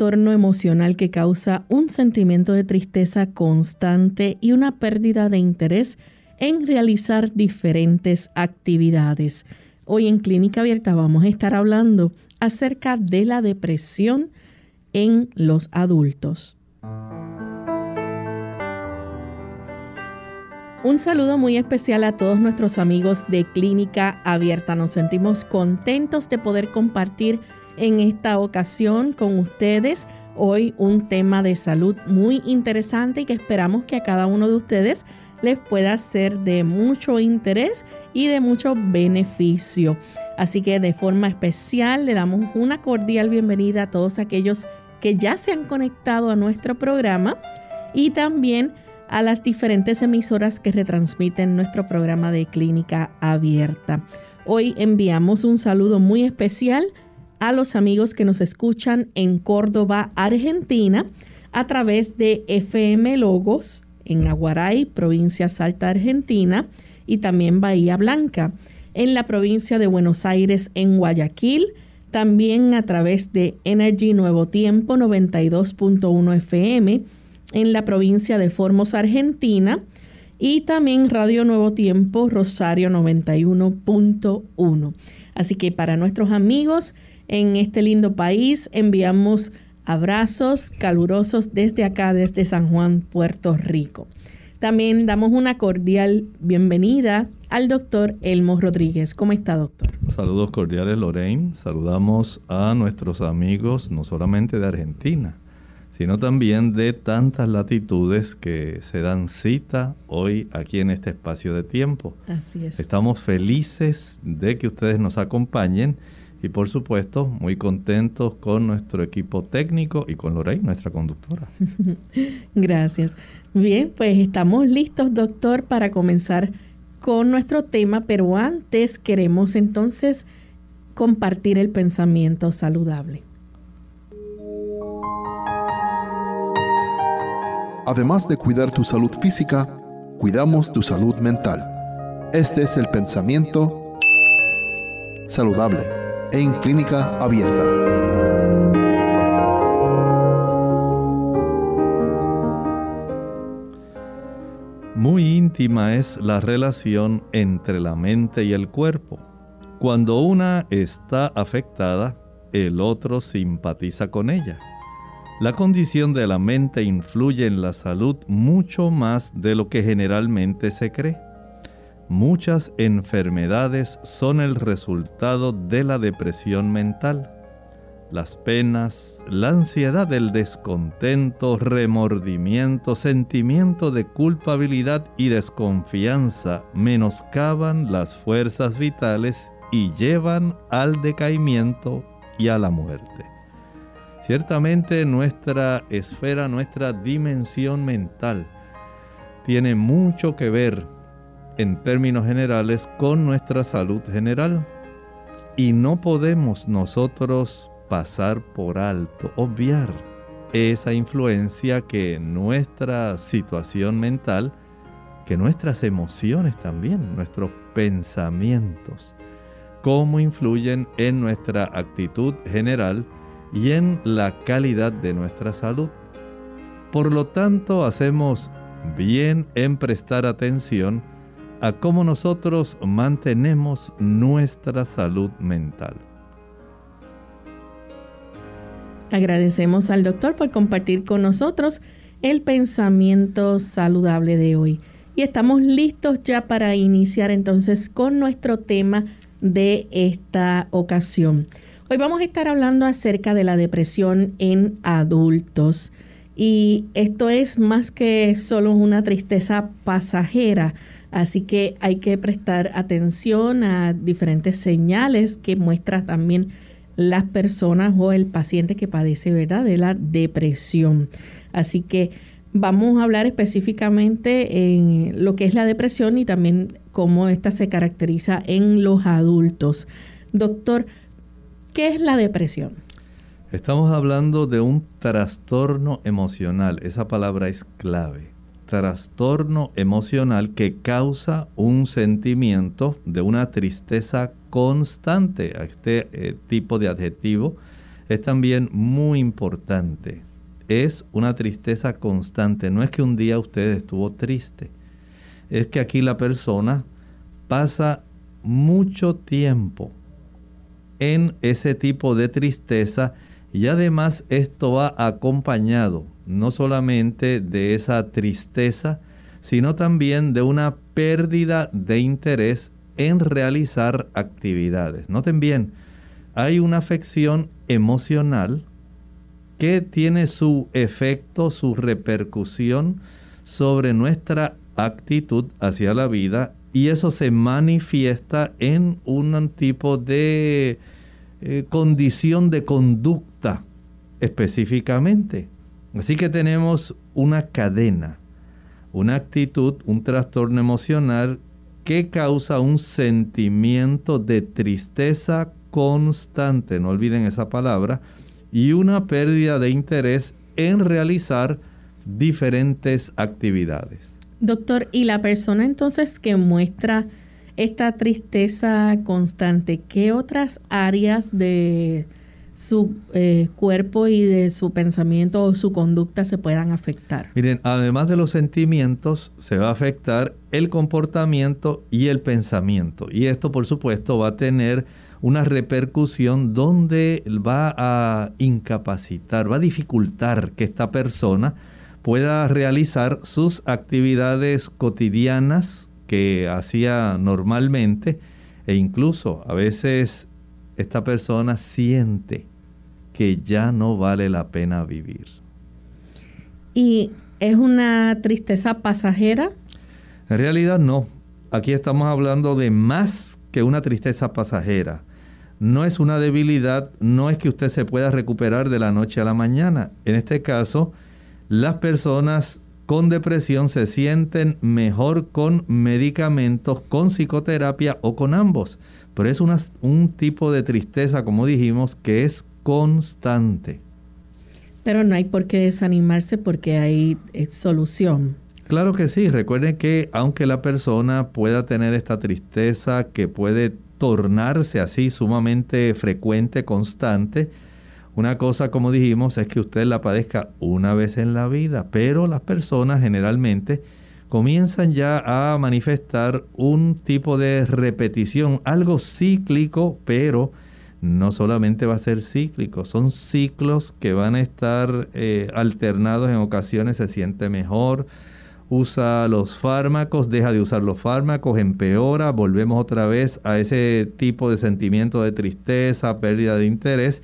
Trastorno emocional que causa un sentimiento de tristeza constante y una pérdida de interés en realizar diferentes actividades. Hoy en Clínica Abierta vamos a estar hablando acerca de la depresión en los adultos. Un saludo muy especial a todos nuestros amigos de Clínica Abierta. Nos sentimos contentos de poder compartir en esta ocasión con ustedes. Hoy un tema de salud muy interesante y que esperamos que a cada uno de ustedes les pueda ser de mucho interés y de mucho beneficio. Así que de forma especial le damos una cordial bienvenida a todos aquellos que ya se han conectado a nuestro programa y también a las diferentes emisoras que retransmiten nuestro programa de clínica abierta. Hoy enviamos un saludo muy especial a los amigos que nos escuchan en Córdoba, Argentina, a través de FM Logos en Aguaray, provincia Salta, Argentina, y también Bahía Blanca, en la provincia de Buenos Aires, en Guayaquil, también a través de Energy Nuevo Tiempo 92.1 FM, en la provincia de Formos, Argentina, y también Radio Nuevo Tiempo Rosario 91.1. Así que para nuestros amigos en este lindo país. Enviamos abrazos calurosos desde acá, desde San Juan, Puerto Rico. También damos una cordial bienvenida al doctor Elmo Rodríguez. ¿Cómo está, doctor? Saludos cordiales, Lorraine. Saludamos a nuestros amigos, no solamente de Argentina, sino también de tantas latitudes que se dan cita hoy aquí en este espacio de tiempo. Así es. Estamos felices de que ustedes nos acompañen y por supuesto muy contentos con nuestro equipo técnico y con Lorey, nuestra conductora. Gracias. Bien, pues estamos listos, doctor, para comenzar con nuestro tema, pero antes queremos entonces compartir el pensamiento saludable. Además de cuidar tu salud física, cuidamos tu salud mental. Este es el pensamiento saludable en clínica abierta. Muy íntima es la relación entre la mente y el cuerpo. Cuando una está afectada, el otro simpatiza con ella. La condición de la mente influye en la salud mucho más de lo que generalmente se cree. Muchas enfermedades son el resultado de la depresión mental. Las penas, la ansiedad, el descontento, remordimiento, sentimiento de culpabilidad y desconfianza menoscaban las fuerzas vitales y llevan al decaimiento y a la muerte. Ciertamente nuestra esfera, nuestra dimensión mental tiene mucho que ver en términos generales con nuestra salud general. Y no podemos nosotros pasar por alto, obviar esa influencia que nuestra situación mental, que nuestras emociones también, nuestros pensamientos, cómo influyen en nuestra actitud general y en la calidad de nuestra salud. Por lo tanto, hacemos bien en prestar atención a cómo nosotros mantenemos nuestra salud mental. Agradecemos al doctor por compartir con nosotros el pensamiento saludable de hoy. Y estamos listos ya para iniciar entonces con nuestro tema de esta ocasión. Hoy vamos a estar hablando acerca de la depresión en adultos. Y esto es más que solo una tristeza pasajera Así que hay que prestar atención a diferentes señales que muestra también las personas o el paciente que padece ¿verdad? de la depresión. Así que vamos a hablar específicamente en lo que es la depresión y también cómo esta se caracteriza en los adultos. Doctor, ¿qué es la depresión? Estamos hablando de un trastorno emocional. Esa palabra es clave. Trastorno emocional que causa un sentimiento de una tristeza constante. Este eh, tipo de adjetivo es también muy importante. Es una tristeza constante. No es que un día usted estuvo triste. Es que aquí la persona pasa mucho tiempo en ese tipo de tristeza y además esto va acompañado no solamente de esa tristeza, sino también de una pérdida de interés en realizar actividades. Noten bien, hay una afección emocional que tiene su efecto, su repercusión sobre nuestra actitud hacia la vida y eso se manifiesta en un tipo de eh, condición de conducta específicamente. Así que tenemos una cadena, una actitud, un trastorno emocional que causa un sentimiento de tristeza constante, no olviden esa palabra, y una pérdida de interés en realizar diferentes actividades. Doctor, ¿y la persona entonces que muestra esta tristeza constante, ¿qué otras áreas de su eh, cuerpo y de su pensamiento o su conducta se puedan afectar? Miren, además de los sentimientos, se va a afectar el comportamiento y el pensamiento. Y esto, por supuesto, va a tener una repercusión donde va a incapacitar, va a dificultar que esta persona pueda realizar sus actividades cotidianas que hacía normalmente e incluso a veces esta persona siente que ya no vale la pena vivir. ¿Y es una tristeza pasajera? En realidad no. Aquí estamos hablando de más que una tristeza pasajera. No es una debilidad, no es que usted se pueda recuperar de la noche a la mañana. En este caso, las personas con depresión se sienten mejor con medicamentos, con psicoterapia o con ambos. Pero es un tipo de tristeza, como dijimos, que es constante. Pero no hay por qué desanimarse porque hay eh, solución. Claro que sí, recuerden que aunque la persona pueda tener esta tristeza que puede tornarse así sumamente frecuente, constante, una cosa, como dijimos, es que usted la padezca una vez en la vida, pero las personas generalmente comienzan ya a manifestar un tipo de repetición, algo cíclico, pero no solamente va a ser cíclico, son ciclos que van a estar eh, alternados, en ocasiones se siente mejor, usa los fármacos, deja de usar los fármacos, empeora, volvemos otra vez a ese tipo de sentimiento de tristeza, pérdida de interés.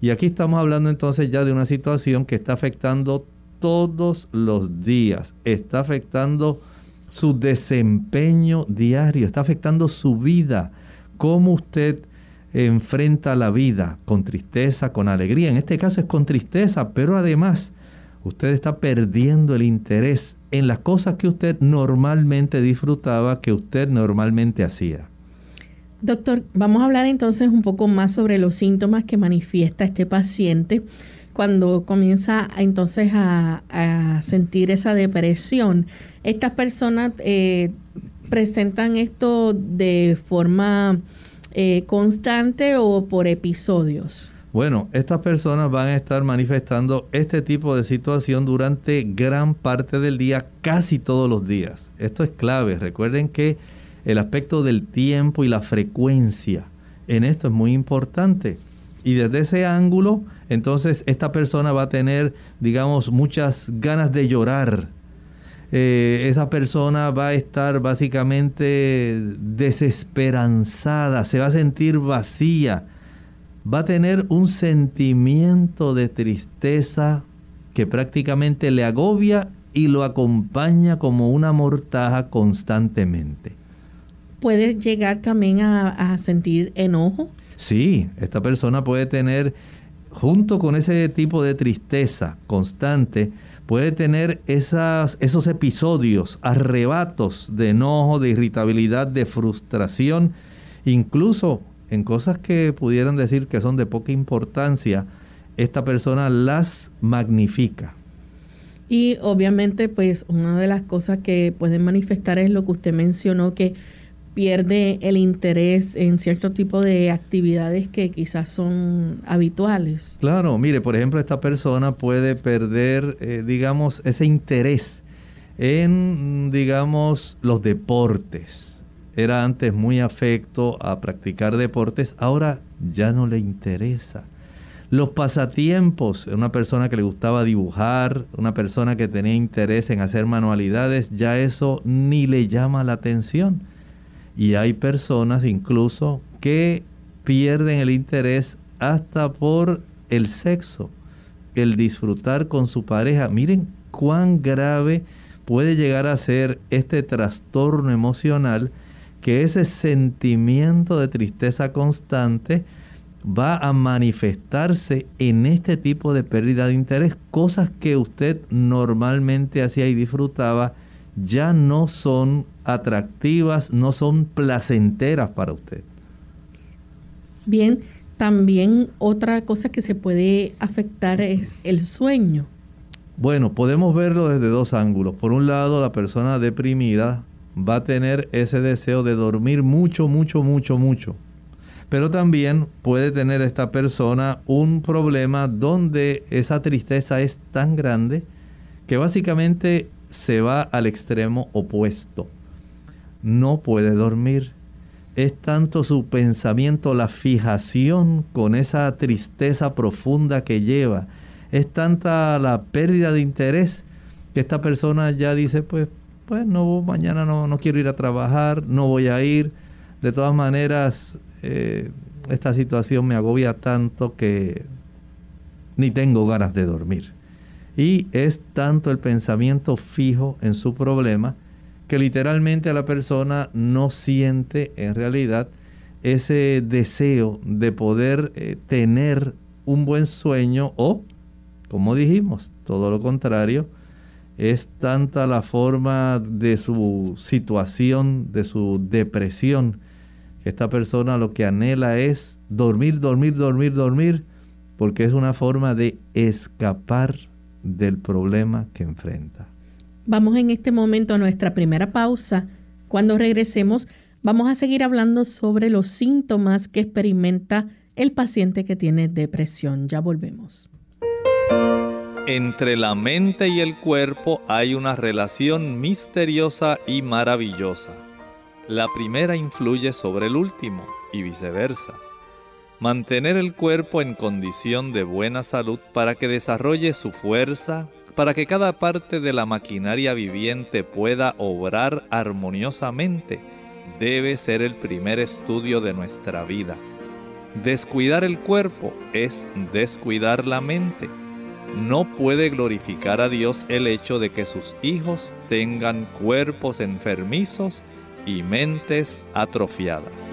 Y aquí estamos hablando entonces ya de una situación que está afectando todos los días, está afectando su desempeño diario, está afectando su vida, cómo usted enfrenta la vida, con tristeza, con alegría. En este caso es con tristeza, pero además usted está perdiendo el interés en las cosas que usted normalmente disfrutaba, que usted normalmente hacía. Doctor, vamos a hablar entonces un poco más sobre los síntomas que manifiesta este paciente cuando comienza entonces a, sentir esa depresión. Estas personas eh, presentan esto de forma eh, constante o por episodios. Bueno, estas personas van a estar manifestando este tipo de situación durante gran parte del día, casi todos los días. Esto es clave. Recuerden que el aspecto del tiempo y la frecuencia en esto es muy importante. Y desde ese ángulo, entonces esta persona va a tener, digamos, muchas ganas de llorar. Eh, esa persona va a estar básicamente desesperanzada, se va a sentir vacía, va a tener un sentimiento de tristeza que prácticamente le agobia y lo acompaña como una mortaja constantemente. ¿Puede llegar también a, sentir enojo? Sí, esta persona puede tener, junto con ese tipo de tristeza constante, puede tener esos episodios, arrebatos de enojo, de irritabilidad, de frustración, incluso en cosas que pudieran decir que son de poca importancia, esta persona las magnifica. Y obviamente, pues una de las cosas que pueden manifestar es lo que usted mencionó, que pierde el interés en cierto tipo de actividades que quizás son habituales. Claro, mire, por ejemplo, esta persona puede perder, eh, digamos, ese interés en, digamos, los deportes. Era antes muy afecto a practicar deportes, ahora ya no le interesa. Los pasatiempos, una persona que le gustaba dibujar, una persona que tenía interés en hacer manualidades, ya eso ni le llama la atención. Y hay personas incluso que pierden el interés hasta por el sexo, el disfrutar con su pareja. Miren cuán grave puede llegar a ser este trastorno emocional que ese sentimiento de tristeza constante va a manifestarse en este tipo de pérdida de interés. Cosas que usted normalmente hacía y disfrutaba ya no son atractivas, no son placenteras para usted. Bien, también otra cosa que se puede afectar es el sueño. Bueno, podemos verlo desde dos ángulos. Por un lado, la persona deprimida va a tener ese deseo de dormir mucho, mucho, mucho, mucho pero también puede tener esta persona un problema donde esa tristeza es tan grande que básicamente se va al extremo opuesto. No puede dormir. Es tanto su pensamiento, la fijación con esa tristeza profunda que lleva. Es tanta la pérdida de interés que esta persona ya dice, pues, pues no, mañana no, no quiero ir a trabajar, no voy a ir. De todas maneras, eh, esta situación me agobia tanto que ni tengo ganas de dormir. Y es tanto el pensamiento fijo en su problema que literalmente la persona no siente en realidad ese deseo de poder eh, tener un buen sueño o, como dijimos, todo lo contrario, es tanta la forma de su situación, de su depresión, esta persona lo que anhela es dormir, dormir, dormir, dormir, porque es una forma de escapar del problema que enfrenta. Vamos en este momento a nuestra primera pausa. Cuando regresemos, vamos a seguir hablando sobre los síntomas que experimenta el paciente que tiene depresión. Ya volvemos. Entre la mente y el cuerpo hay una relación misteriosa y maravillosa la primera influye sobre el último y viceversa. Mantener el cuerpo en condición de buena salud para que desarrolle su fuerza, para que cada parte de la maquinaria viviente pueda obrar armoniosamente, debe ser el primer estudio de nuestra vida. Descuidar el cuerpo es descuidar la mente. No puede glorificar a Dios el hecho de que sus hijos tengan cuerpos enfermizos y mentes atrofiadas.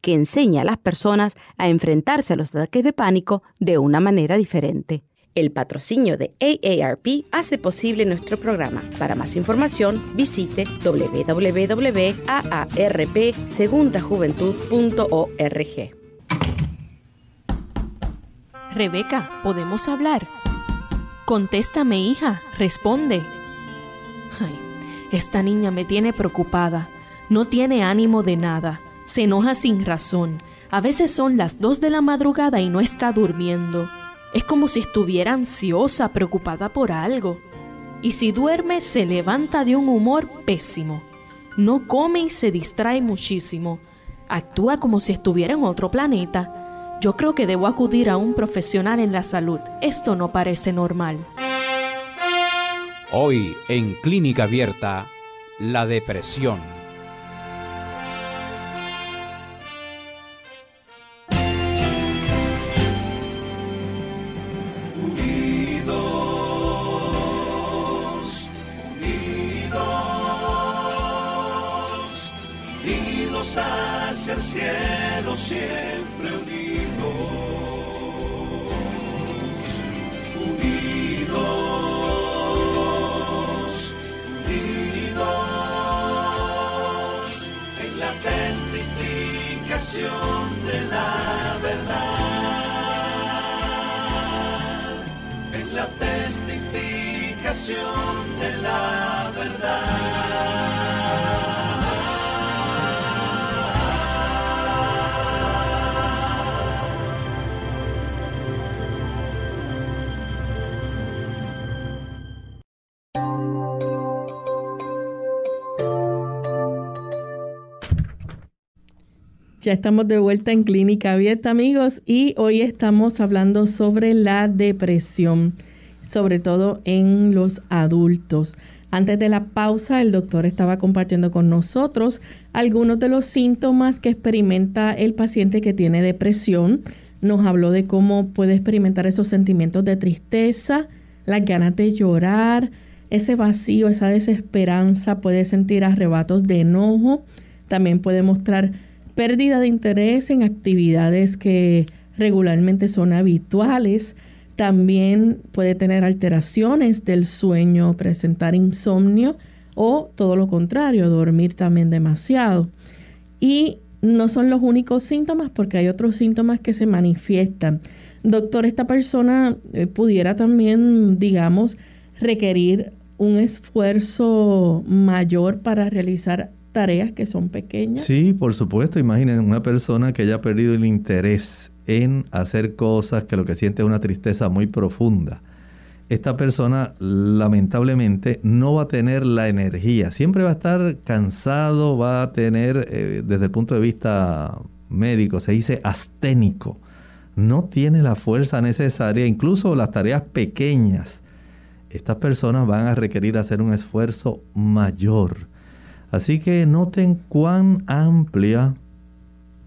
que enseña a las personas a enfrentarse a los ataques de pánico de una manera diferente. El patrocinio de AARP hace posible nuestro programa. Para más información, visite www.aarpsegundajuventud.org. Rebeca, ¿podemos hablar? Contéstame, hija, responde. Ay, esta niña me tiene preocupada. No tiene ánimo de nada. Se enoja sin razón. A veces son las dos de la madrugada y no está durmiendo. Es como si estuviera ansiosa, preocupada por algo. Y si duerme, se levanta de un humor pésimo. No come y se distrae muchísimo. Actúa como si estuviera en otro planeta. Yo creo que debo acudir a un profesional en la salud. Esto no parece normal. Hoy en Clínica Abierta, la depresión cielo siempre. Ya estamos de vuelta en Clínica Abierta, amigos, y hoy estamos hablando sobre la depresión, sobre todo en los adultos. Antes de la pausa, el doctor estaba compartiendo con nosotros algunos de los síntomas que experimenta el paciente que tiene depresión. Nos habló de cómo puede experimentar esos sentimientos de tristeza, las ganas de llorar, ese vacío, esa desesperanza, puede sentir arrebatos de enojo, también puede mostrar pérdida de interés en actividades que regularmente son habituales. También puede tener alteraciones del sueño, presentar insomnio o todo lo contrario, dormir también demasiado. Y no son los únicos síntomas porque hay otros síntomas que se manifiestan. Doctor, esta persona eh, pudiera también, digamos, requerir un esfuerzo mayor para realizar tareas que son pequeñas. Sí, por supuesto. Imaginen una persona que haya perdido el interés en hacer cosas que lo que siente es una tristeza muy profunda. Esta persona lamentablemente no va a tener la energía, siempre va a estar cansado, va a tener eh, desde el punto de vista médico, se dice asténico, no tiene la fuerza necesaria, incluso las tareas pequeñas. Estas personas van a requerir hacer un esfuerzo mayor Así que noten cuán amplia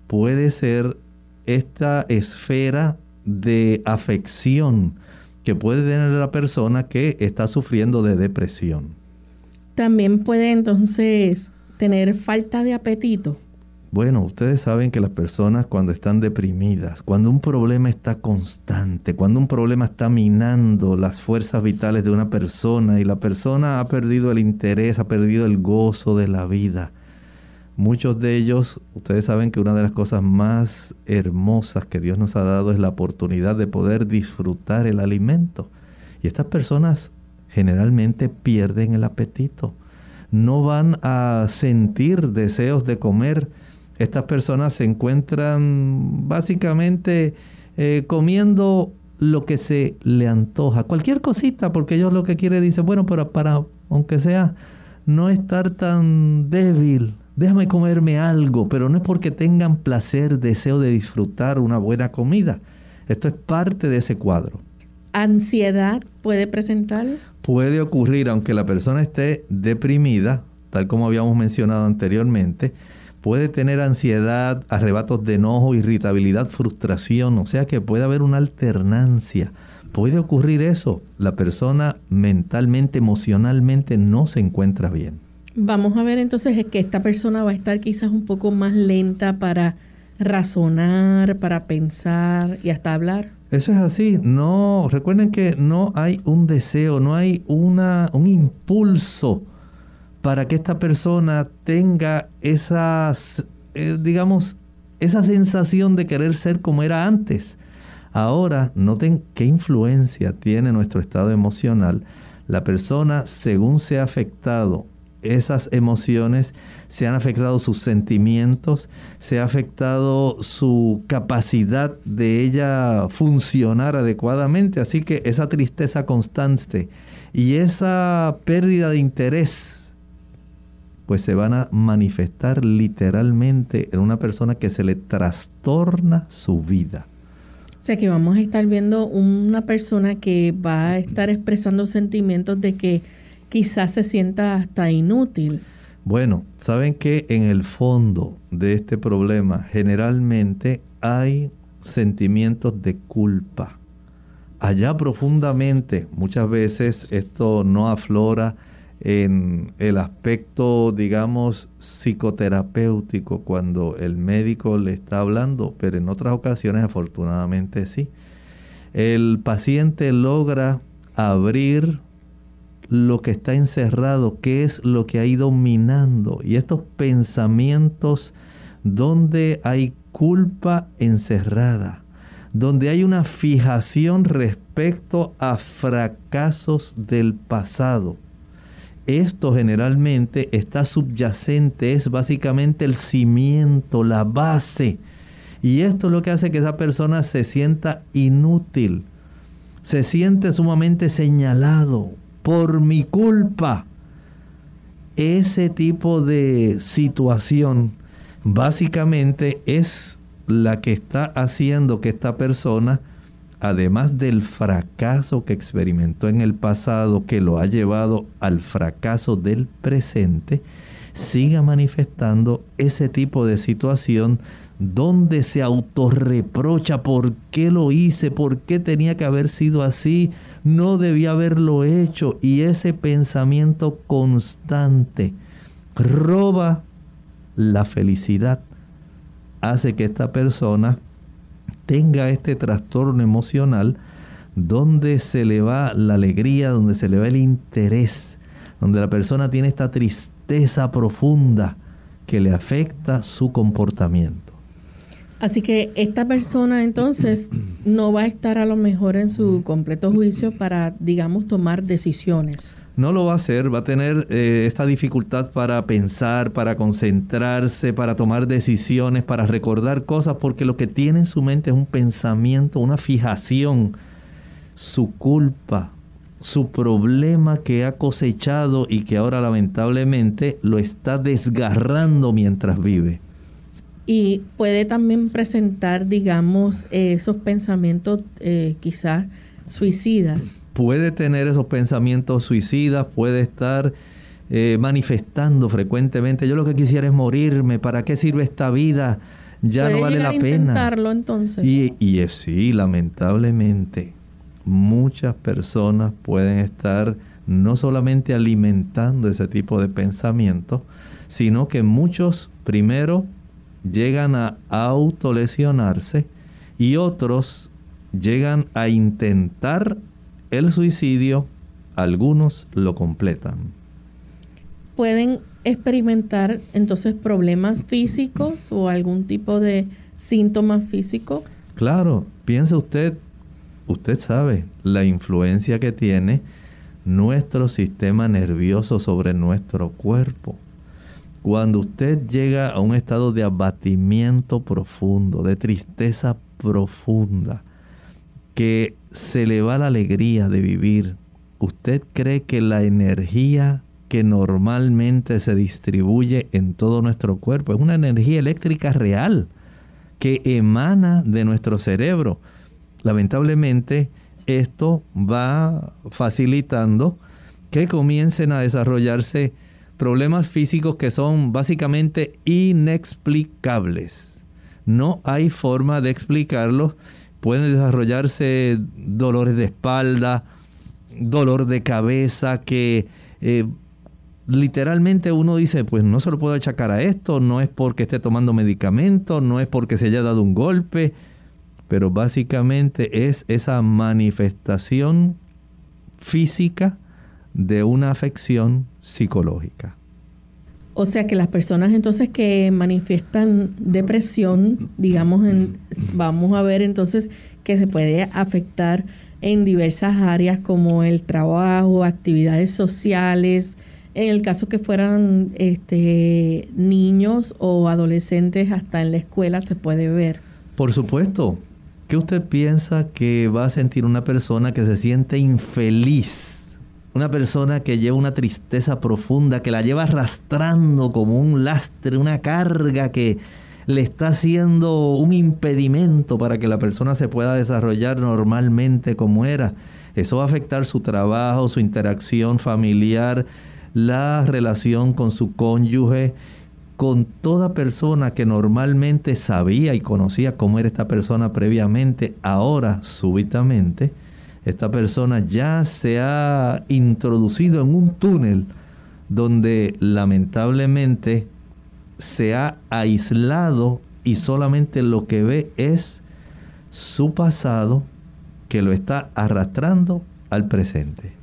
puede ser esta esfera de afección que puede tener la persona que está sufriendo de depresión. También puede entonces tener falta de apetito. Bueno, ustedes saben que las personas cuando están deprimidas, cuando un problema está constante, cuando un problema está minando las fuerzas vitales de una persona y la persona ha perdido el interés, ha perdido el gozo de la vida, muchos de ellos, ustedes saben que una de las cosas más hermosas que Dios nos ha dado es la oportunidad de poder disfrutar el alimento. Y estas personas generalmente pierden el apetito. No van a sentir deseos de comer estas personas se encuentran básicamente eh, comiendo lo que se le antoja, cualquier cosita, porque ellos lo que quieren dicen, bueno, pero para, aunque sea, no estar tan débil, déjame comerme algo, pero no es porque tengan placer, deseo de disfrutar una buena comida. Esto es parte de ese cuadro. ¿Ansiedad puede presentar? Puede ocurrir, aunque la persona esté deprimida, tal como habíamos mencionado anteriormente, puede tener ansiedad, arrebatos de enojo, irritabilidad, frustración, o sea que puede haber una alternancia. Puede ocurrir eso, la persona mentalmente, emocionalmente no se encuentra bien. Vamos a ver entonces que esta persona va a estar quizás un poco más lenta para razonar, para pensar y hasta hablar. Eso es así. No, recuerden que no hay un deseo, no hay una, un impulso para que esta persona tenga esa, eh, digamos, esa sensación de querer ser como era antes. Ahora, noten qué influencia tiene nuestro estado emocional. La persona, según se ha afectado esas emociones, se han afectado sus sentimientos, se ha afectado su capacidad de ella funcionar adecuadamente. Así que esa tristeza constante y esa pérdida de interés, pues se van a manifestar literalmente en una persona que se le trastorna su vida. O sea que vamos a estar viendo una persona que va a estar expresando sentimientos de que quizás se sienta hasta inútil. Bueno, saben que en el fondo de este problema generalmente hay sentimientos de culpa. Allá profundamente, muchas veces esto no aflora en el aspecto, digamos, psicoterapéutico cuando el médico le está hablando, pero en otras ocasiones afortunadamente sí. El paciente logra abrir lo que está encerrado, qué es lo que ha ido minando. Y estos pensamientos donde hay culpa encerrada, donde hay una fijación respecto a fracasos del pasado. Esto generalmente está subyacente, es básicamente el cimiento, la base. Y esto es lo que hace que esa persona se sienta inútil, se siente sumamente señalado, por mi culpa. Ese tipo de situación básicamente es la que está haciendo que esta persona, además del fracaso que experimentó en el pasado, que lo ha llevado al fracaso del presente, siga manifestando ese tipo de situación donde se autorreprocha por qué lo hice, por qué tenía que haber sido así, no debía haberlo hecho. Y ese pensamiento constante roba la felicidad, hace que esta persona tenga este trastorno emocional donde se le va la alegría, donde se le va el interés, donde la persona tiene esta tristeza profunda que le afecta su comportamiento. Así que esta persona entonces no va a estar a lo mejor en su completo juicio para, digamos, tomar decisiones. No lo va a hacer, va a tener eh, esta dificultad para pensar, para concentrarse, para tomar decisiones, para recordar cosas, porque lo que tiene en su mente es un pensamiento, una fijación, su culpa, su problema que ha cosechado y que ahora lamentablemente lo está desgarrando mientras vive y puede también presentar, digamos, esos pensamientos eh, quizás suicidas. Puede tener esos pensamientos suicidas, puede estar eh, manifestando frecuentemente, yo lo que quisiera es morirme, ¿para qué sirve esta vida? Ya no vale la pena. entonces. Y, y sí, lamentablemente, muchas personas pueden estar no solamente alimentando ese tipo de pensamientos, sino que muchos primero llegan a autolesionarse y otros llegan a intentar el suicidio, algunos lo completan. Pueden experimentar entonces problemas físicos o algún tipo de síntomas físicos. Claro, piense usted, usted sabe la influencia que tiene nuestro sistema nervioso sobre nuestro cuerpo. Cuando usted llega a un estado de abatimiento profundo, de tristeza profunda, que se le va la alegría de vivir, usted cree que la energía que normalmente se distribuye en todo nuestro cuerpo es una energía eléctrica real que emana de nuestro cerebro. Lamentablemente, esto va facilitando que comiencen a desarrollarse problemas físicos que son básicamente inexplicables. No hay forma de explicarlos. Pueden desarrollarse dolores de espalda, dolor de cabeza que eh, literalmente uno dice, pues no se lo puedo achacar a esto, no es porque esté tomando medicamentos, no es porque se haya dado un golpe, pero básicamente es esa manifestación física de una afección psicológica. O sea que las personas entonces que manifiestan depresión, digamos, vamos a ver entonces que se puede afectar en diversas áreas como el trabajo, actividades sociales, en el caso que fueran este, niños o adolescentes hasta en la escuela se puede ver. Por supuesto. ¿Qué usted piensa que va a sentir una persona que se siente infeliz? Una persona que lleva una tristeza profunda, que la lleva arrastrando como un lastre, una carga que le está haciendo un impedimento para que la persona se pueda desarrollar normalmente como era. Eso va a afectar su trabajo, su interacción familiar, la relación con su cónyuge, con toda persona que normalmente sabía y conocía cómo era esta persona previamente, ahora súbitamente, esta persona ya se ha introducido en un túnel donde lamentablemente se ha aislado y solamente lo que ve es su pasado que lo está arrastrando al presente.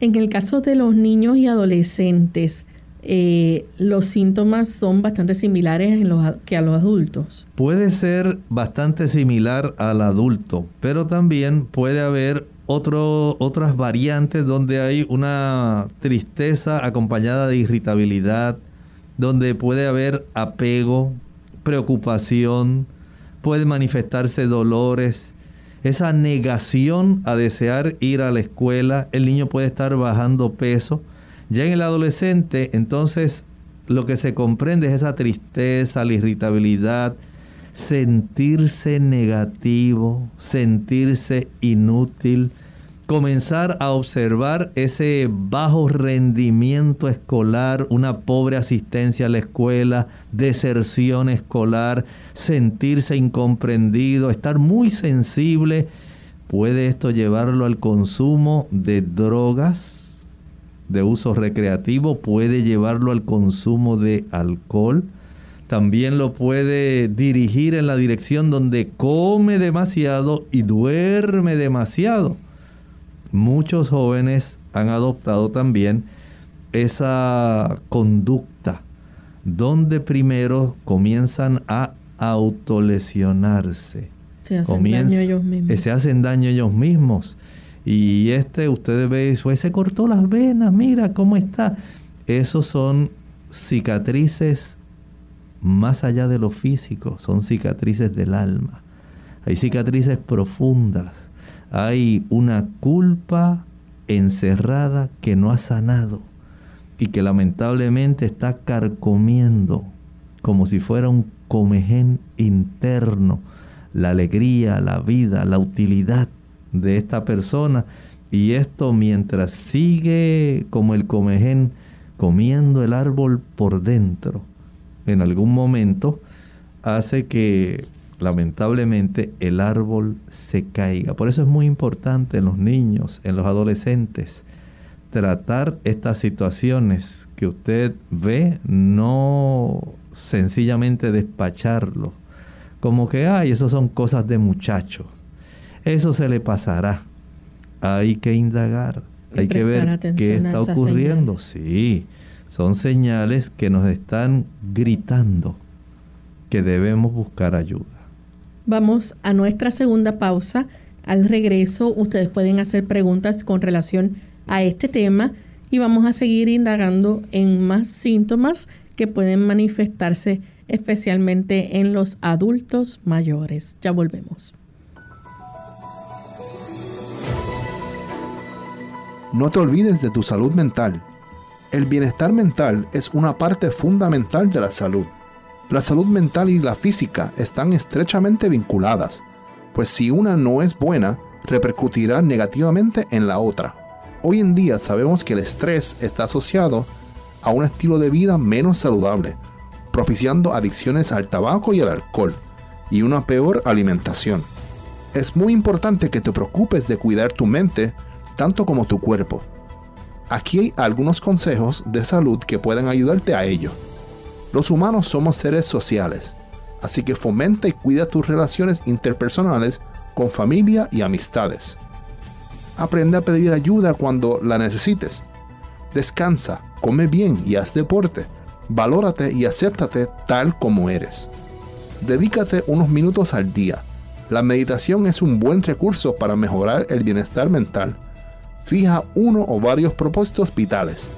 En el caso de los niños y adolescentes, eh, los síntomas son bastante similares que a los adultos. Puede ser bastante similar al adulto, pero también puede haber otras variantes donde hay una tristeza acompañada de irritabilidad, donde puede haber apego, preocupación, puede manifestarse dolores, esa negación a desear ir a la escuela, el niño puede estar bajando peso. Ya en el adolescente, entonces, lo que se comprende es esa tristeza, la irritabilidad, sentirse negativo, sentirse inútil, comenzar a observar ese bajo rendimiento escolar, una pobre asistencia a la escuela, deserción escolar, sentirse incomprendido, estar muy sensible. ¿Puede esto llevarlo al consumo de drogas de uso recreativo? ¿Puede llevarlo al consumo de alcohol? También lo puede dirigir en la dirección donde come demasiado y duerme demasiado muchos jóvenes han adoptado también esa conducta donde primero comienzan a autolesionarse. Se hacen daño ellos mismos. Se hacen daño ellos mismos. Y este, ustedes ven, pues se cortó las venas, mira cómo está. Esos son cicatrices más allá de lo físico, son cicatrices del alma. Hay cicatrices profundas hay una culpa encerrada que no ha sanado y que lamentablemente está carcomiendo como si fuera un comején interno la alegría, la vida, la utilidad de esta persona. Y esto mientras sigue como el comején comiendo el árbol por dentro en algún momento hace que lamentablemente el árbol se caiga. Por eso es muy importante en los niños, en los adolescentes, tratar estas situaciones que usted ve, no sencillamente despacharlo, como que, ay, eso son cosas de muchacho, eso se le pasará. Hay que indagar, hay que ver qué está ocurriendo. Sí, son señales que nos están gritando que debemos buscar ayuda. Vamos a nuestra segunda pausa. Al regreso, ustedes pueden hacer preguntas con relación a este tema y vamos a seguir indagando en más síntomas que pueden manifestarse especialmente en los adultos mayores. Ya volvemos. No te olvides de tu salud mental. El bienestar mental es una parte fundamental de la salud. La salud mental y la física están estrechamente vinculadas, pues si una no es buena, repercutirá negativamente en la otra. Hoy en día sabemos que el estrés está asociado a un estilo de vida menos saludable, propiciando adicciones al tabaco y al alcohol, y una peor alimentación. Es muy importante que te preocupes de cuidar tu mente tanto como tu cuerpo. Aquí hay algunos consejos de salud que pueden ayudarte a ello. Los humanos somos seres sociales, así que fomenta y cuida tus relaciones interpersonales con familia y amistades. Aprende a pedir ayuda cuando la necesites. Descansa, come bien y haz deporte. Valórate y acéptate tal como eres. Dedícate unos minutos al día. La meditación es un buen recurso para mejorar el bienestar mental. Fija uno o varios propósitos vitales,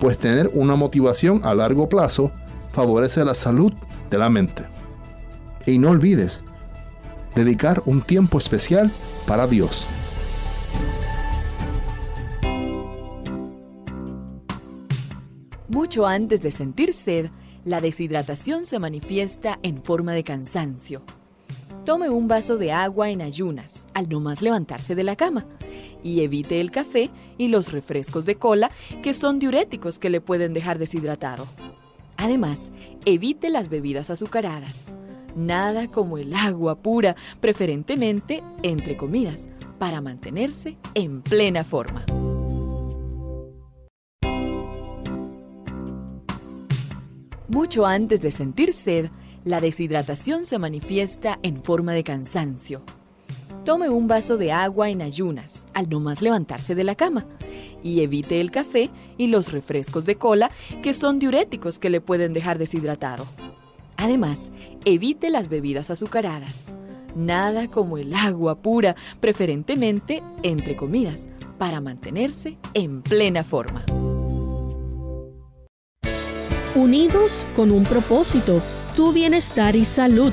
pues tener una motivación a largo plazo favorece la salud de la mente. Y no olvides, dedicar un tiempo especial para Dios. Mucho antes de sentir sed, la deshidratación se manifiesta en forma de cansancio. Tome un vaso de agua en ayunas al no más levantarse de la cama y evite el café y los refrescos de cola que son diuréticos que le pueden dejar deshidratado. Además, evite las bebidas azucaradas. Nada como el agua pura, preferentemente entre comidas, para mantenerse en plena forma. Mucho antes de sentir sed, la deshidratación se manifiesta en forma de cansancio. Tome un vaso de agua en ayunas al no más levantarse de la cama y evite el café y los refrescos de cola que son diuréticos que le pueden dejar deshidratado. Además, evite las bebidas azucaradas. Nada como el agua pura, preferentemente entre comidas, para mantenerse en plena forma. Unidos con un propósito, tu bienestar y salud.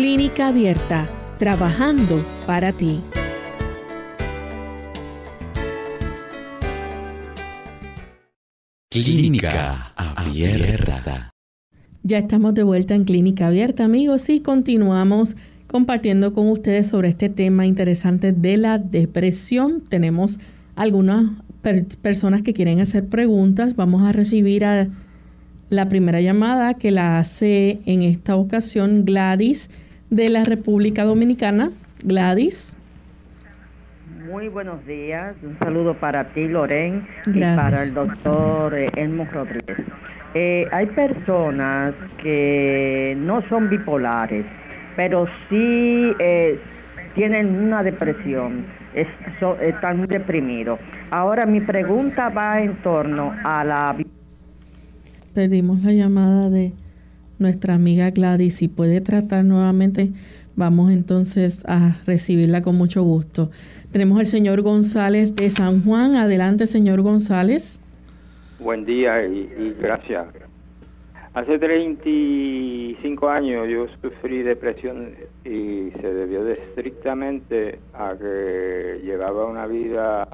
Clínica Abierta, trabajando para ti. Clínica Abierta. Ya estamos de vuelta en Clínica Abierta, amigos, y continuamos compartiendo con ustedes sobre este tema interesante de la depresión. Tenemos algunas personas que quieren hacer preguntas. Vamos a recibir a la primera llamada que la hace en esta ocasión Gladys de la República Dominicana. Gladys. Muy buenos días. Un saludo para ti, Loren, y para el doctor eh, Elmo Rodríguez. Eh, hay personas que no son bipolares, pero sí eh, tienen una depresión, están deprimidos. Ahora mi pregunta va en torno a la... Perdimos la llamada de nuestra amiga Gladys. Si puede tratar nuevamente, vamos entonces a recibirla con mucho gusto. Tenemos al señor González de San Juan. Adelante, señor González. Buen día y, gracias. Hace 35 años yo sufrí depresión y se debió de estrictamente a que llevaba una vida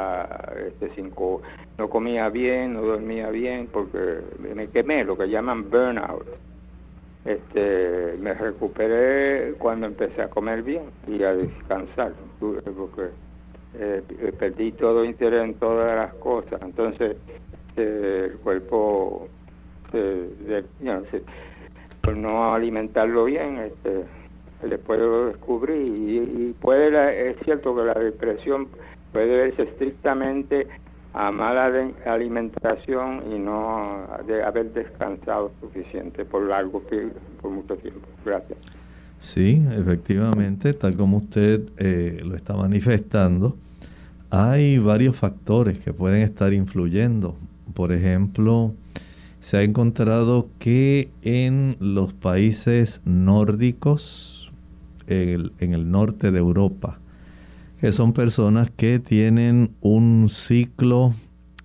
este, cinco, no comía bien, no dormía bien porque me quemé, lo que llaman burnout. Este, me recuperé cuando empecé a comer bien y a descansar, porque eh, perdí todo interés en todas las cosas. Entonces, el cuerpo por no alimentarlo bien este después lo descubrí y, puede es cierto que la depresión puede verse estrictamente a mala alimentación y no de haber descansado suficiente por largo por mucho tiempo. Gracias. Sí efectivamente tal como usted eh, lo está manifestando hay varios factores que pueden estar influyendo. Por ejemplo, se ha encontrado que en los países nórdicos, en el, norte de Europa, que son personas que tienen un ciclo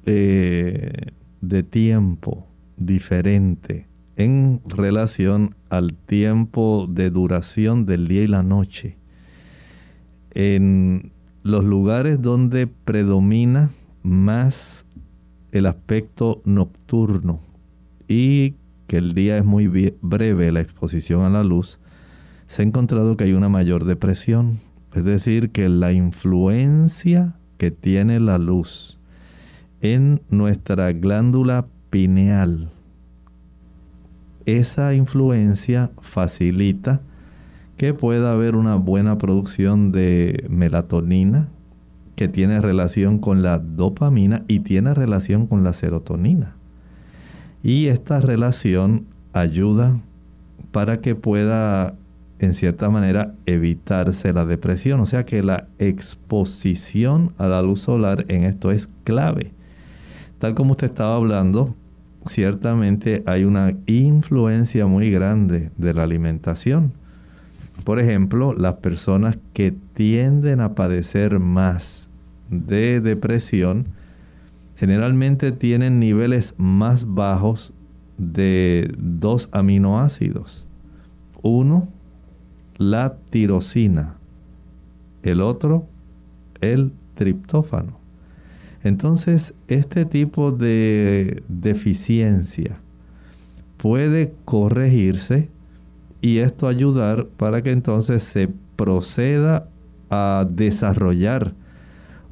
eh, de tiempo diferente en relación al tiempo de duración del día y la noche. En los lugares donde predomina más el aspecto nocturno y que el día es muy breve la exposición a la luz, se ha encontrado que hay una mayor depresión. Es decir, que la influencia que tiene la luz en nuestra glándula pineal, esa influencia facilita que pueda haber una buena producción de melatonina, que tiene relación con la dopamina y tiene relación con la serotonina. Y esta relación ayuda para que pueda, en cierta manera, evitarse la depresión. O sea que la exposición a la luz solar en esto es clave. Tal como usted estaba hablando, ciertamente hay una influencia muy grande de la alimentación. Por ejemplo, las personas que tienden a padecer más de depresión, generalmente tienen niveles más bajos de dos aminoácidos. Uno, la tirosina. El otro, el triptófano. Entonces, este tipo de deficiencia puede corregirse y esto ayudar para que entonces se proceda a desarrollar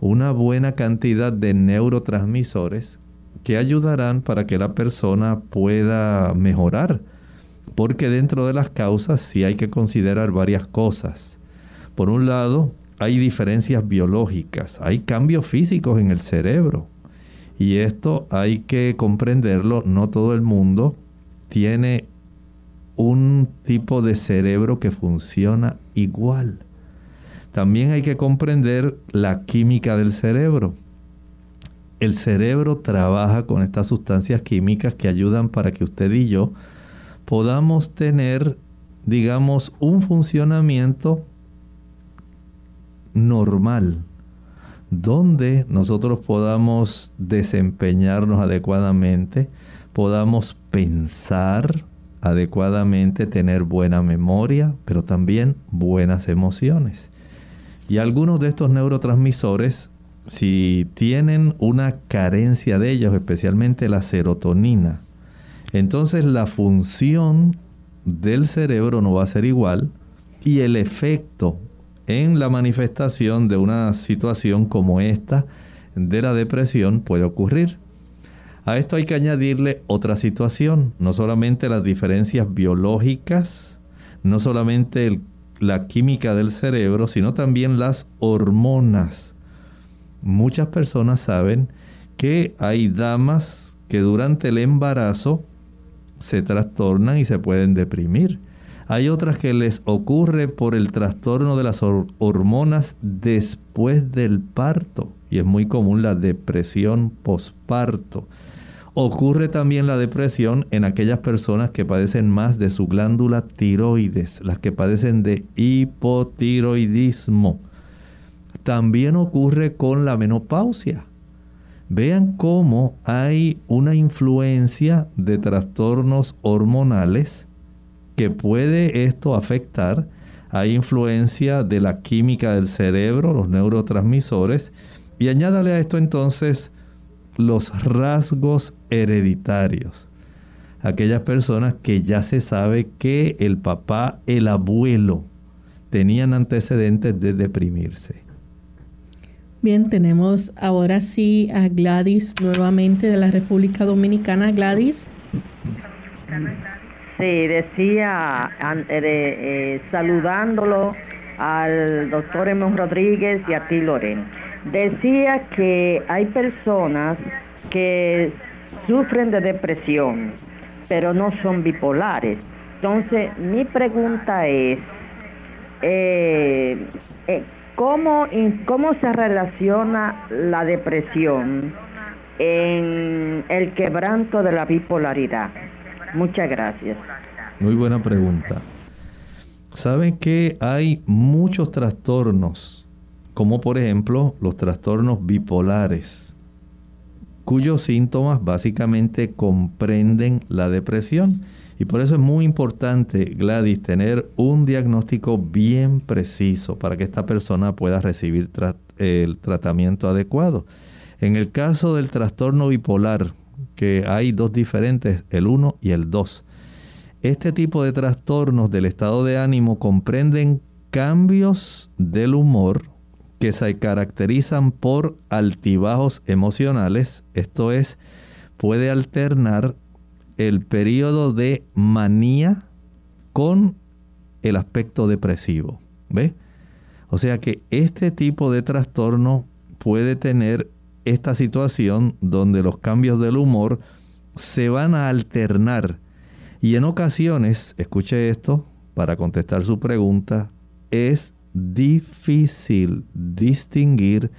una buena cantidad de neurotransmisores que ayudarán para que la persona pueda mejorar. Porque dentro de las causas sí hay que considerar varias cosas. Por un lado, hay diferencias biológicas, hay cambios físicos en el cerebro. Y esto hay que comprenderlo, no todo el mundo tiene un tipo de cerebro que funciona igual también hay que comprender la química del cerebro. El cerebro trabaja con estas sustancias químicas que ayudan para que usted y yo podamos tener, digamos, un funcionamiento normal, donde nosotros podamos desempeñarnos adecuadamente, podamos pensar adecuadamente, tener buena memoria, pero también buenas emociones. Y algunos de estos neurotransmisores, si tienen una carencia de ellos, especialmente la serotonina, entonces la función del cerebro no va a ser igual y el efecto en la manifestación de una situación como esta de la depresión puede ocurrir. A esto hay que añadirle otra situación, no solamente las diferencias biológicas, no solamente la química del cerebro, sino también las hormonas. Muchas personas saben que hay damas que durante el embarazo se trastornan y se pueden deprimir. Hay otras que les ocurre por el trastorno de las hormonas después del parto y es muy común la depresión posparto. Ocurre también la depresión en aquellas personas que padecen más de su glándula tiroides, las que padecen de hipotiroidismo. También ocurre con la menopausia. Vean cómo hay una influencia de trastornos hormonales que puede esto afectar. Hay influencia de la química del cerebro, los neurotransmisores. Y añádale a esto entonces los rasgos hereditarios. Aquellas personas que ya se sabe que el papá, el abuelo, tenían antecedentes de deprimirse. Bien, tenemos ahora sí a Gladys nuevamente de la República Dominicana. Gladys. Sí, decía eh, eh, saludándolo al doctor Emón Rodríguez y a ti, Loren decía que hay personas que sufren de depresión, pero no son bipolares. Entonces, mi pregunta es, eh, ¿cómo, ¿cómo se relaciona la depresión en el quebranto de la bipolaridad? Muchas gracias. Muy buena pregunta. Saben que hay muchos trastornos como por ejemplo los trastornos bipolares, cuyos síntomas básicamente comprenden la depresión. Y por eso es muy importante, Gladys, tener un diagnóstico bien preciso para que esta persona pueda recibir el tratamiento adecuado. En el caso del trastorno bipolar, que hay dos diferentes, el 1 y el 2. Este tipo de trastornos del estado de ánimo comprenden cambios del humor que se caracterizan por altibajos emocionales, esto es, puede alternar el periodo de manía con el aspecto depresivo. ¿Ve? O sea que este tipo de trastorno puede tener esta situación donde los cambios del humor se van a alternar. Y en ocasiones, escuche esto para contestar su pregunta, es difícil distinguir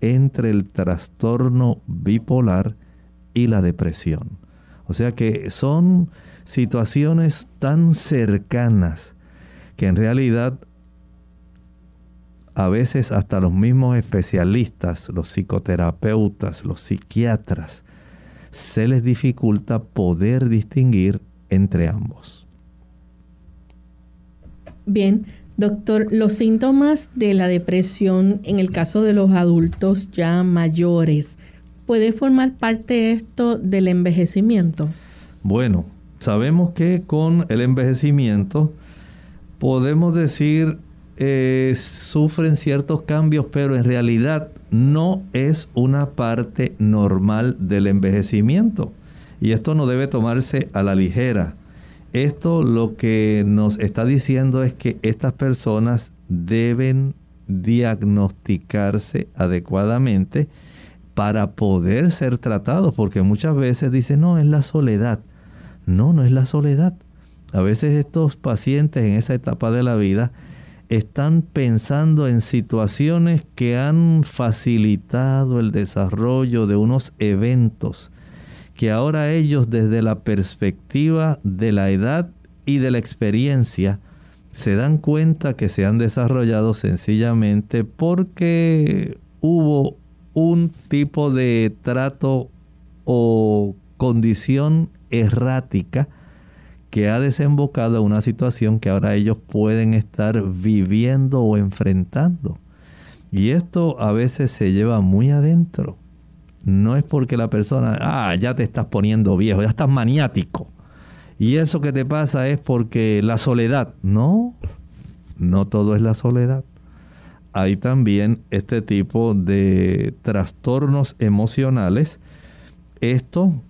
entre el trastorno bipolar y la depresión. O sea que son situaciones tan cercanas que en realidad a veces hasta los mismos especialistas, los psicoterapeutas, los psiquiatras, se les dificulta poder distinguir entre ambos. Bien, doctor, los síntomas de la depresión en el caso de los adultos ya mayores, ¿puede formar parte esto del envejecimiento? Bueno, sabemos que con el envejecimiento podemos decir eh, sufren ciertos cambios, pero en realidad no es una parte normal del envejecimiento. Y esto no debe tomarse a la ligera. Esto lo que nos está diciendo es que estas personas deben diagnosticarse adecuadamente para poder ser tratados, porque muchas veces dicen, no, es la soledad. No, no es la soledad. A veces estos pacientes en esa etapa de la vida están pensando en situaciones que han facilitado el desarrollo de unos eventos que ahora ellos desde la perspectiva de la edad y de la experiencia se dan cuenta que se han desarrollado sencillamente porque hubo un tipo de trato o condición errática que ha desembocado en una situación que ahora ellos pueden estar viviendo o enfrentando. Y esto a veces se lleva muy adentro. No es porque la persona, ah, ya te estás poniendo viejo, ya estás maniático. Y eso que te pasa es porque la soledad. No, no todo es la soledad. Hay también este tipo de trastornos emocionales. Esto,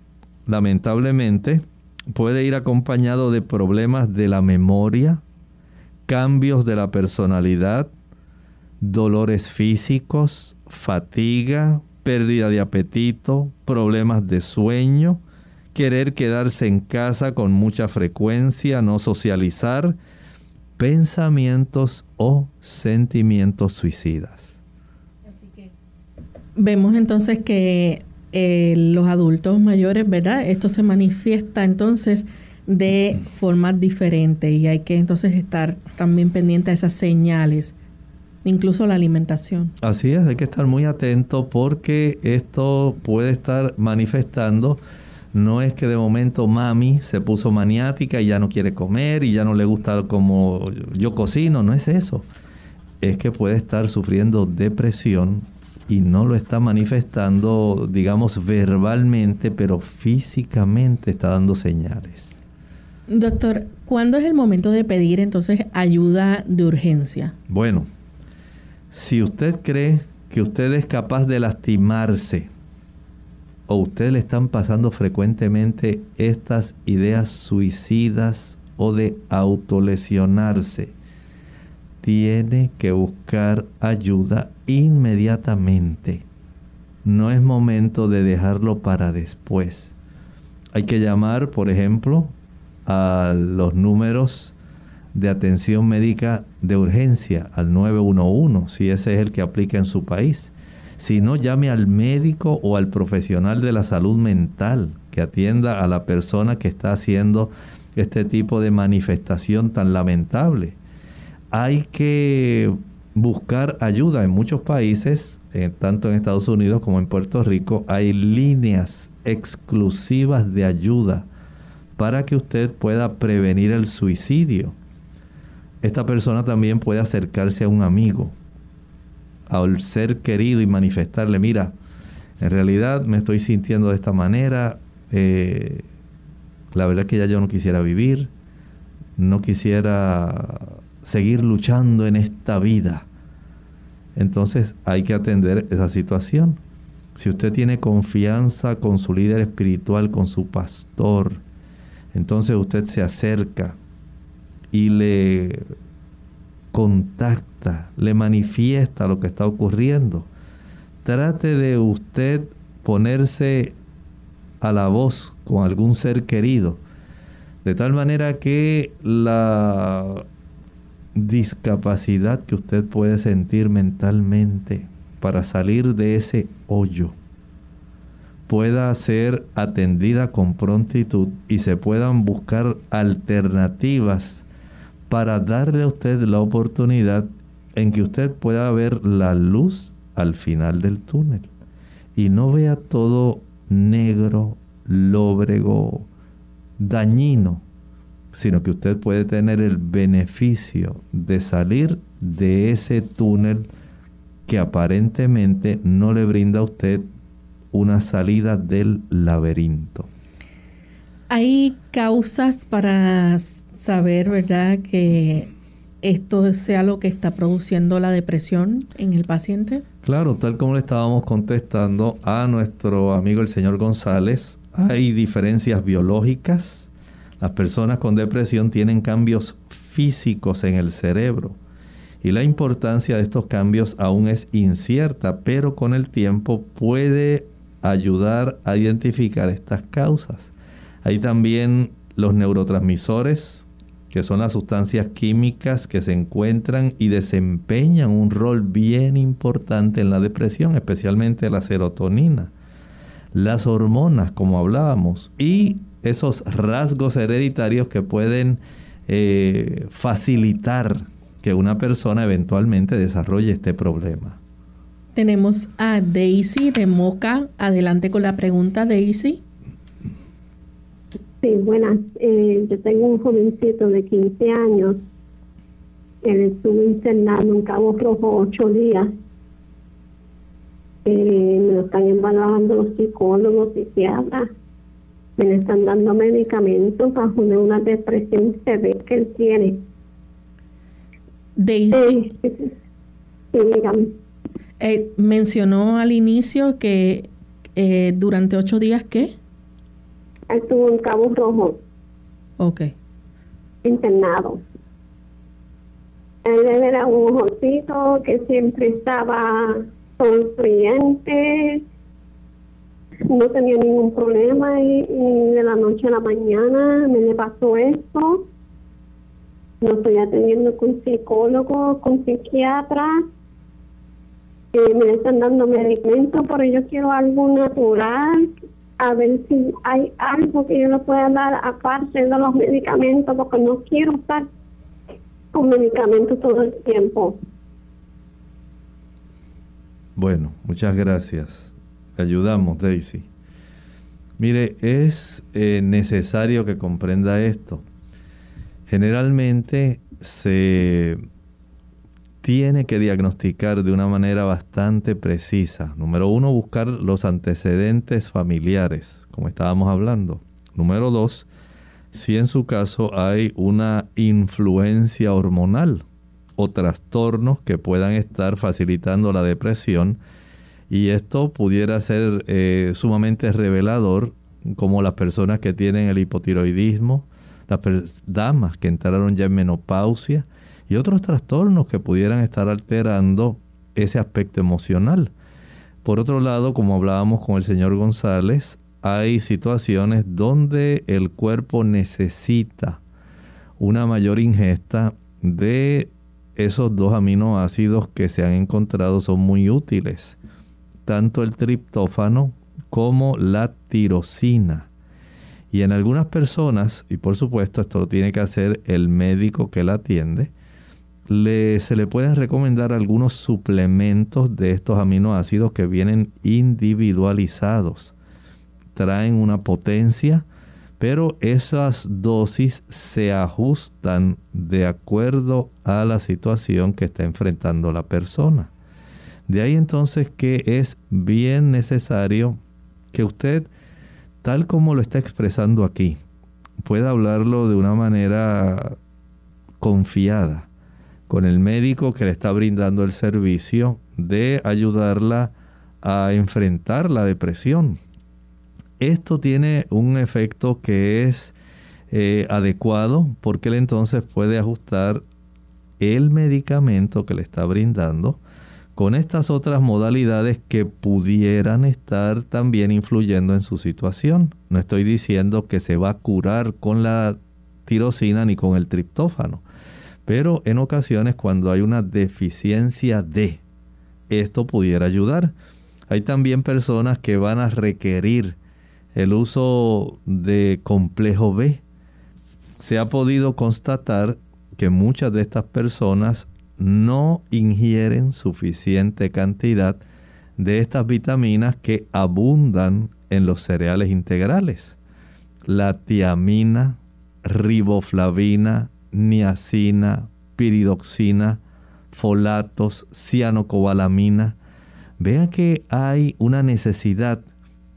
lamentablemente, puede ir acompañado de problemas de la memoria, cambios de la personalidad, dolores físicos, fatiga, pérdida de apetito, problemas de sueño, querer quedarse en casa con mucha frecuencia, no socializar, pensamientos o sentimientos suicidas. vemos entonces que eh, los adultos mayores, ¿verdad? Esto se manifiesta entonces de formas diferentes y hay que entonces estar también pendiente a esas señales, incluso la alimentación. Así es, hay que estar muy atento porque esto puede estar manifestando. No es que de momento mami se puso maniática y ya no quiere comer y ya no le gusta como yo cocino, no es eso. Es que puede estar sufriendo depresión y no lo está manifestando, digamos, verbalmente, pero físicamente está dando señales. Doctor, ¿cuándo es el momento de pedir entonces ayuda de urgencia? Bueno, si usted cree que usted es capaz de lastimarse o usted le están pasando frecuentemente estas ideas suicidas o de autolesionarse, tiene que buscar ayuda inmediatamente. No es momento de dejarlo para después. Hay que llamar, por ejemplo, a los números de atención médica de urgencia, al 911, si ese es el que aplica en su país. Si no, llame al médico o al profesional de la salud mental que atienda a la persona que está haciendo este tipo de manifestación tan lamentable hay que buscar ayuda. En muchos países, tanto en Estados Unidos como en Puerto Rico, hay líneas exclusivas de ayuda para que usted pueda prevenir el suicidio. Esta persona también puede acercarse a un amigo, al ser querido y manifestarle, mira, en realidad me estoy sintiendo de esta manera, eh, la verdad es que ya yo no quisiera vivir, no quisiera seguir luchando en esta vida. Entonces hay que atender esa situación. Si usted tiene confianza con su líder espiritual, con su pastor, entonces usted se acerca y le contacta, le manifiesta lo que está ocurriendo. Trate de usted ponerse a la voz con algún ser querido, de tal manera que la discapacidad que usted puede sentir mentalmente para salir de ese hoyo pueda ser atendida con prontitud y se puedan buscar alternativas para darle a usted la oportunidad en que usted pueda ver la luz al final del túnel y no vea todo negro, lóbrego, dañino, sino que usted puede tener el beneficio de salir de ese túnel que aparentemente no le brinda a usted una salida del laberinto. Hay causas para saber, ¿verdad?, que esto sea lo que está produciendo la depresión en el paciente. Claro, tal como le estábamos contestando a nuestro amigo el señor González, hay diferencias biológicas. Las personas con depresión tienen cambios físicos en el cerebro y la importancia de estos cambios aún es incierta, pero con el tiempo puede ayudar a identificar estas causas. Hay también los neurotransmisores, que son las sustancias químicas que se encuentran y desempeñan un rol bien importante en la depresión, especialmente la serotonina, las hormonas, como hablábamos, y esos rasgos hereditarios que pueden eh, facilitar que una persona eventualmente desarrolle este problema. Tenemos a Daisy de Moca. Adelante con la pregunta, Daisy. Sí, buenas. Eh, yo tengo un jovencito de 15 años. Él estuvo internado en Cabo Rojo ocho días. Eh, me lo están evaluando los psicólogos, psiquiatras. Me le están dando medicamentos bajo una depresión severa que él tiene. Daisy. sí, dígame. Eh, mencionó al inicio que eh, durante ocho días, ¿qué? Estuvo en Cabo Rojo. Ok. Internado. Él era un jovencito que siempre estaba sonriente, no tenía ningún problema y, de la noche a la mañana me le pasó esto. No estoy atendiendo con psicólogo, con psiquiatra me están dando medicamentos, pero yo quiero algo natural, a ver si hay algo que yo le pueda dar aparte de los medicamentos, porque no quiero estar con medicamentos todo el tiempo. Bueno, muchas gracias. ayudamos, Daisy. Mire, es eh, necesario que comprenda esto. Generalmente se tiene que diagnosticar de una manera bastante precisa. Número uno, buscar los antecedentes familiares, como estábamos hablando. Número dos, si en su caso hay una influencia hormonal o trastornos que puedan estar facilitando la depresión. Y esto pudiera ser sumamente revelador, como las personas que tienen el hipotiroidismo, las damas que entraron ya en menopausia, y otros trastornos que pudieran estar alterando ese aspecto emocional. Por otro lado, como hablábamos con el señor González, hay situaciones donde el cuerpo necesita una mayor ingesta de esos dos aminoácidos que se han encontrado son muy útiles, tanto el triptófano como la tirosina. Y en algunas personas, y por supuesto esto lo tiene que hacer el médico que la atiende, se le pueden recomendar algunos suplementos de estos aminoácidos que vienen individualizados. Traen una potencia, pero esas dosis se ajustan de acuerdo a la situación que está enfrentando la persona. De ahí entonces que es bien necesario que usted, tal como lo está expresando aquí, pueda hablarlo de una manera confiada con el médico que le está brindando el servicio de ayudarla a enfrentar la depresión. Esto tiene un efecto que es eh, adecuado porque él entonces puede ajustar el medicamento que le está brindando con estas otras modalidades que pudieran estar también influyendo en su situación. No estoy diciendo que se va a curar con la tirosina ni con el triptófano, pero en ocasiones cuando hay una deficiencia de, esto pudiera ayudar. Hay también personas que van a requerir el uso de complejo B. Se ha podido constatar que muchas de estas personas no ingieren suficiente cantidad de estas vitaminas que abundan en los cereales integrales. La tiamina, riboflavina, niacina, piridoxina, folatos, cianocobalamina. Vean que hay una necesidad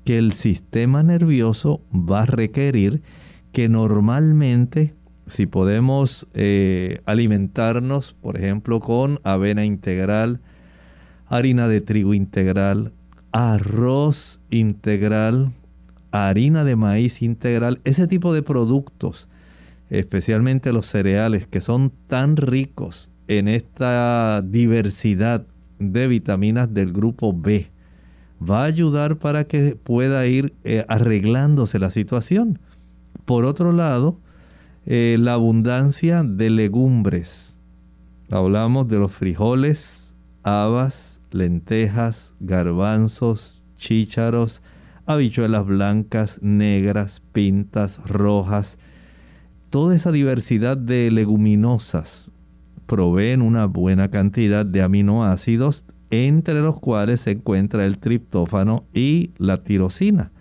que el sistema nervioso va a requerir que normalmente si podemos eh, alimentarnos, por ejemplo, con avena integral, harina de trigo integral, arroz integral, harina de maíz integral, ese tipo de productos, especialmente los cereales que son tan ricos en esta diversidad de vitaminas del grupo B, va a ayudar para que pueda ir eh, arreglándose la situación. Por otro lado, eh, la abundancia de legumbres. Hablamos de los frijoles, habas, lentejas, garbanzos, chícharos, habichuelas blancas, negras, pintas, rojas. Toda esa diversidad de leguminosas proveen una buena cantidad de aminoácidos, entre los cuales se encuentra el triptófano y la tirosina.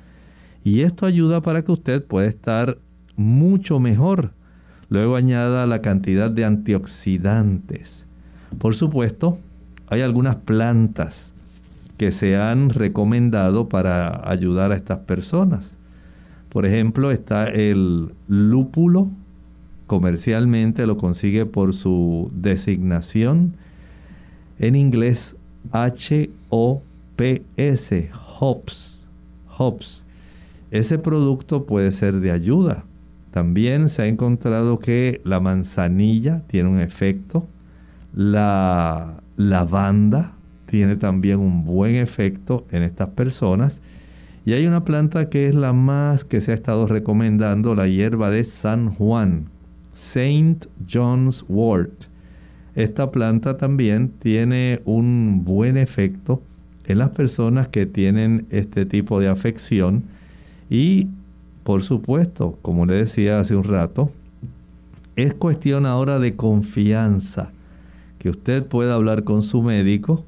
Y esto ayuda para que usted pueda estar mucho mejor Luego añada la cantidad de antioxidantes. Por supuesto, hay algunas plantas que se han recomendado para ayudar a estas personas. Por ejemplo, está el lúpulo. Comercialmente lo consigue por su designación. En inglés, H-O-P-S, hops. Hops. Ese producto puede ser de ayuda también se ha encontrado que la manzanilla tiene un efecto, la lavanda tiene también un buen efecto en estas personas. Y hay una planta que es la más que se ha estado recomendando, la hierba de San Juan, Saint John's Wort. Esta planta también tiene un buen efecto en las personas que tienen este tipo de afección y por supuesto, como le decía hace un rato, es cuestión ahora de confianza, que usted pueda hablar con su médico,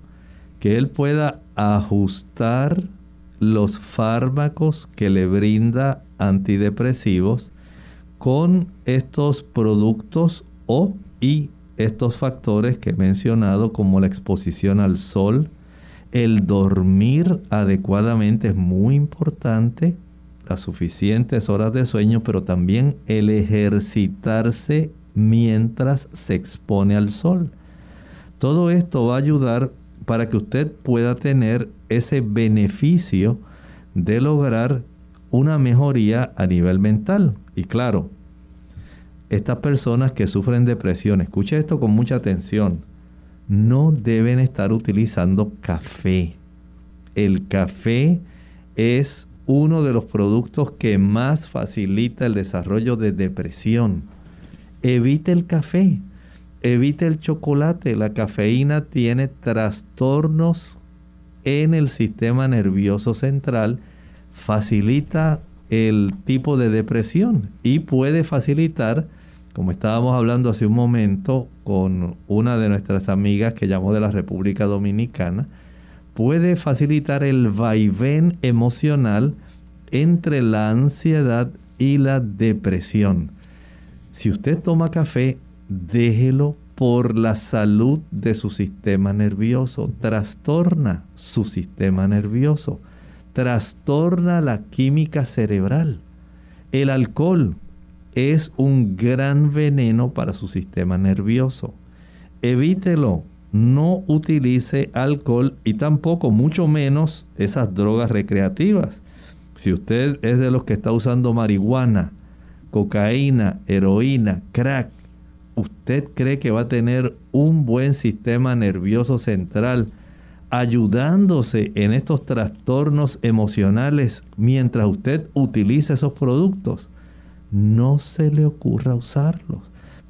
que él pueda ajustar los fármacos que le brinda antidepresivos con estos productos o y estos factores que he mencionado como la exposición al sol, el dormir adecuadamente es muy importante, las suficientes horas de sueño, pero también el ejercitarse mientras se expone al sol. Todo esto va a ayudar para que usted pueda tener ese beneficio de lograr una mejoría a nivel mental. Y claro, estas personas que sufren depresión, escuche esto con mucha atención, no deben estar utilizando café. El café es uno de los productos que más facilita el desarrollo de depresión. Evite el café, evite el chocolate. La cafeína tiene trastornos en el sistema nervioso central, facilita el tipo de depresión y puede facilitar, como estábamos hablando hace un momento con una de nuestras amigas que llamó de la República Dominicana, puede facilitar el vaivén emocional entre la ansiedad y la depresión. Si usted toma café, déjelo por la salud de su sistema nervioso. Trastorna su sistema nervioso. Trastorna la química cerebral. El alcohol es un gran veneno para su sistema nervioso. Evítelo. No utilice alcohol y tampoco, mucho menos, esas drogas recreativas. Si usted es de los que está usando marihuana, cocaína, heroína, crack, usted cree que va a tener un buen sistema nervioso central ayudándose en estos trastornos emocionales mientras usted utiliza esos productos, no se le ocurra usarlos.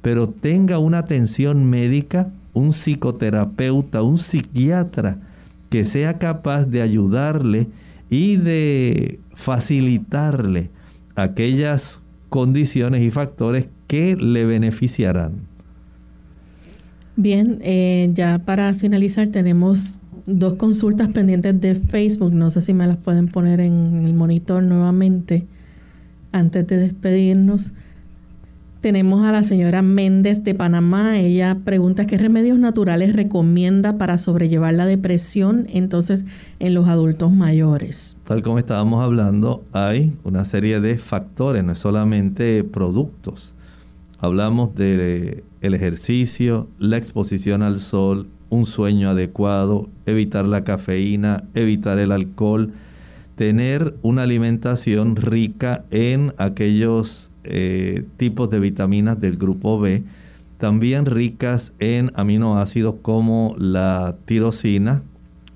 Pero tenga una atención médica, un psicoterapeuta, un psiquiatra que sea capaz de ayudarle y de facilitarle aquellas condiciones y factores que le beneficiarán. Bien, eh, ya para finalizar tenemos dos consultas pendientes de Facebook. No sé si me las pueden poner en el monitor nuevamente antes de despedirnos. Tenemos a la señora Méndez de Panamá. Ella pregunta qué remedios naturales recomienda para sobrellevar la depresión entonces en los adultos mayores. Tal como estábamos hablando, hay una serie de factores, no es solamente productos. Hablamos del el ejercicio, la exposición al sol, un sueño adecuado, evitar la cafeína, evitar el alcohol, tener una alimentación rica en aquellos eh, tipos de vitaminas del grupo B, también ricas en aminoácidos como la tirosina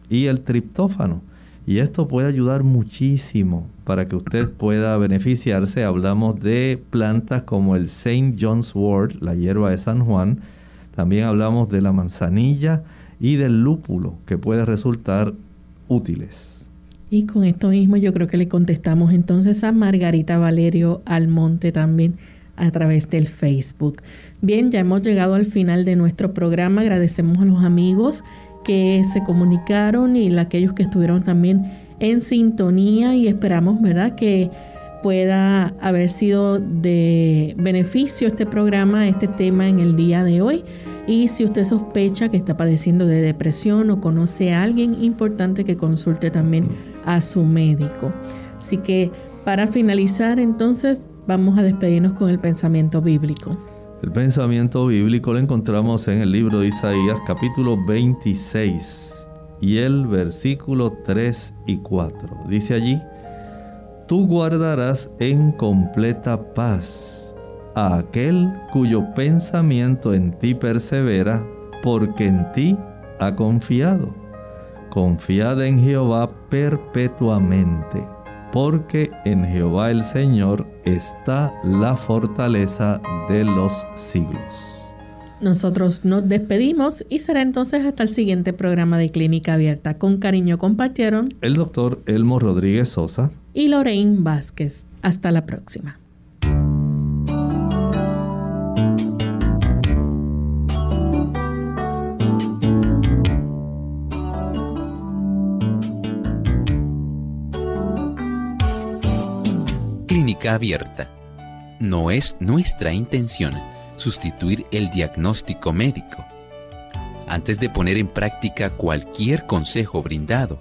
y el triptófano. Y esto puede ayudar muchísimo para que usted pueda beneficiarse. Hablamos de plantas como el St. John's Wort, la hierba de San Juan. También hablamos de la manzanilla y del lúpulo, que puede resultar útiles. Y con esto mismo yo creo que le contestamos entonces a Margarita Valerio Almonte también a través del Facebook. Bien, ya hemos llegado al final de nuestro programa. Agradecemos a los amigos que se comunicaron y a aquellos que estuvieron también en sintonía y esperamos, ¿verdad?, que pueda haber sido de beneficio este programa, este tema en el día de hoy. Y si usted sospecha que está padeciendo de depresión o conoce a alguien importante que consulte también a su médico. Así que para finalizar entonces vamos a despedirnos con el pensamiento bíblico. El pensamiento bíblico lo encontramos en el libro de Isaías capítulo 26 y el versículo 3 y 4. Dice allí, tú guardarás en completa paz a aquel cuyo pensamiento en ti persevera, porque en ti ha confiado. Confiad en Jehová perpetuamente, porque en Jehová el Señor está la fortaleza de los siglos. Nosotros nos despedimos y será entonces hasta el siguiente programa de Clínica Abierta. Con cariño compartieron el doctor Elmo Rodríguez Sosa y Lorraine Vázquez. Hasta la próxima. abierta. No es nuestra intención sustituir el diagnóstico médico. Antes de poner en práctica cualquier consejo brindado